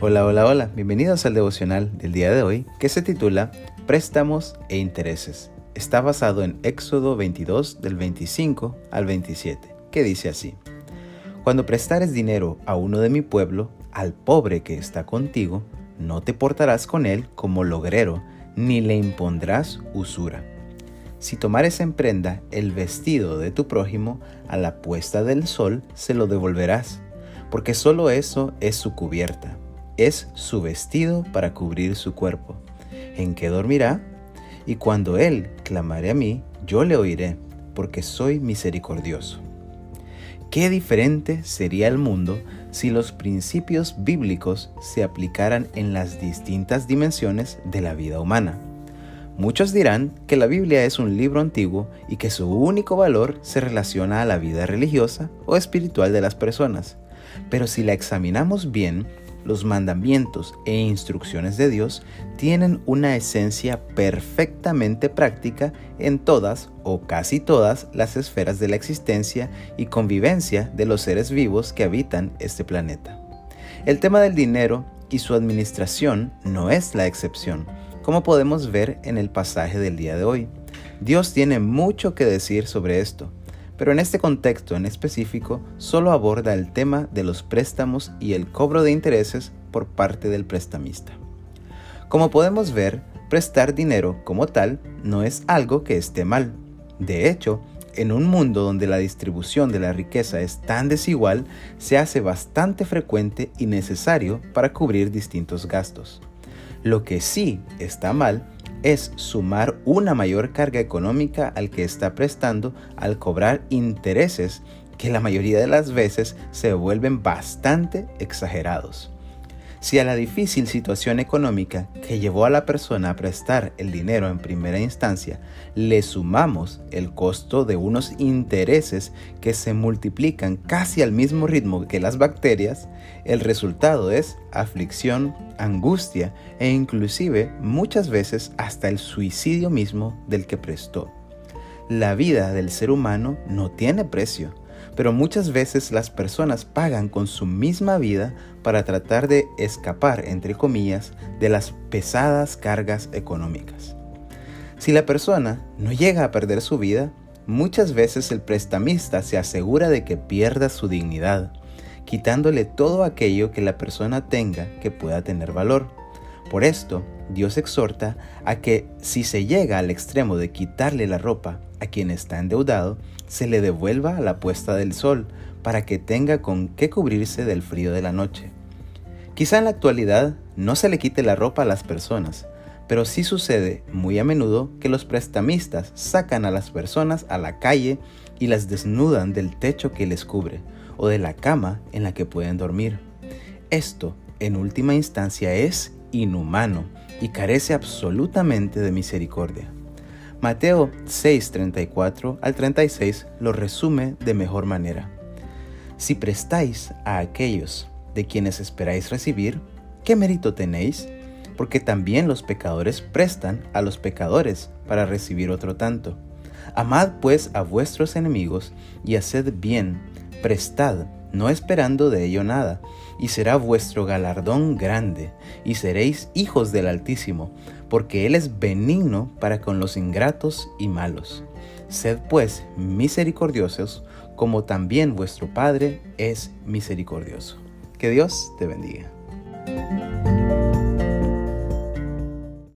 Hola, hola, hola, bienvenidos al devocional del día de hoy que se titula Préstamos e Intereses. Está basado en Éxodo 22 del 25 al 27, que dice así. Cuando prestares dinero a uno de mi pueblo, al pobre que está contigo, no te portarás con él como logrero, ni le impondrás usura. Si tomares en prenda el vestido de tu prójimo, a la puesta del sol se lo devolverás, porque solo eso es su cubierta es su vestido para cubrir su cuerpo. ¿En qué dormirá? Y cuando él clamare a mí, yo le oiré, porque soy misericordioso. Qué diferente sería el mundo si los principios bíblicos se aplicaran en las distintas dimensiones de la vida humana. Muchos dirán que la Biblia es un libro antiguo y que su único valor se relaciona a la vida religiosa o espiritual de las personas. Pero si la examinamos bien, los mandamientos e instrucciones de Dios tienen una esencia perfectamente práctica en todas o casi todas las esferas de la existencia y convivencia de los seres vivos que habitan este planeta. El tema del dinero y su administración no es la excepción, como podemos ver en el pasaje del día de hoy. Dios tiene mucho que decir sobre esto, pero en este contexto en específico solo aborda el tema de los préstamos y el cobro de intereses por parte del prestamista. Como podemos ver, prestar dinero como tal no es algo que esté mal. De hecho, en un mundo donde la distribución de la riqueza es tan desigual, se hace bastante frecuente y necesario para cubrir distintos gastos. Lo que sí está mal es sumar una mayor carga económica al que está prestando al cobrar intereses que la mayoría de las veces se vuelven bastante exagerados. Si a la difícil situación económica que llevó a la persona a prestar el dinero en primera instancia le sumamos el costo de unos intereses que se multiplican casi al mismo ritmo que las bacterias, el resultado es aflicción, angustia e inclusive muchas veces hasta el suicidio mismo del que prestó. La vida del ser humano no tiene precio pero muchas veces las personas pagan con su misma vida para tratar de escapar, entre comillas, de las pesadas cargas económicas. Si la persona no llega a perder su vida, muchas veces el prestamista se asegura de que pierda su dignidad, quitándole todo aquello que la persona tenga que pueda tener valor. Por esto, Dios exhorta a que si se llega al extremo de quitarle la ropa a quien está endeudado, se le devuelva a la puesta del sol, para que tenga con qué cubrirse del frío de la noche. Quizá en la actualidad no se le quite la ropa a las personas, pero sí sucede muy a menudo que los prestamistas sacan a las personas a la calle y las desnudan del techo que les cubre o de la cama en la que pueden dormir. Esto, en última instancia, es inhumano y carece absolutamente de misericordia. Mateo 6:34 al 36 lo resume de mejor manera. Si prestáis a aquellos de quienes esperáis recibir, ¿qué mérito tenéis? Porque también los pecadores prestan a los pecadores para recibir otro tanto. Amad pues a vuestros enemigos y haced bien, prestad, no esperando de ello nada, y será vuestro galardón grande, y seréis hijos del Altísimo, porque Él es benigno para con los ingratos y malos. Sed pues misericordiosos, como también vuestro Padre es misericordioso. Que Dios te bendiga.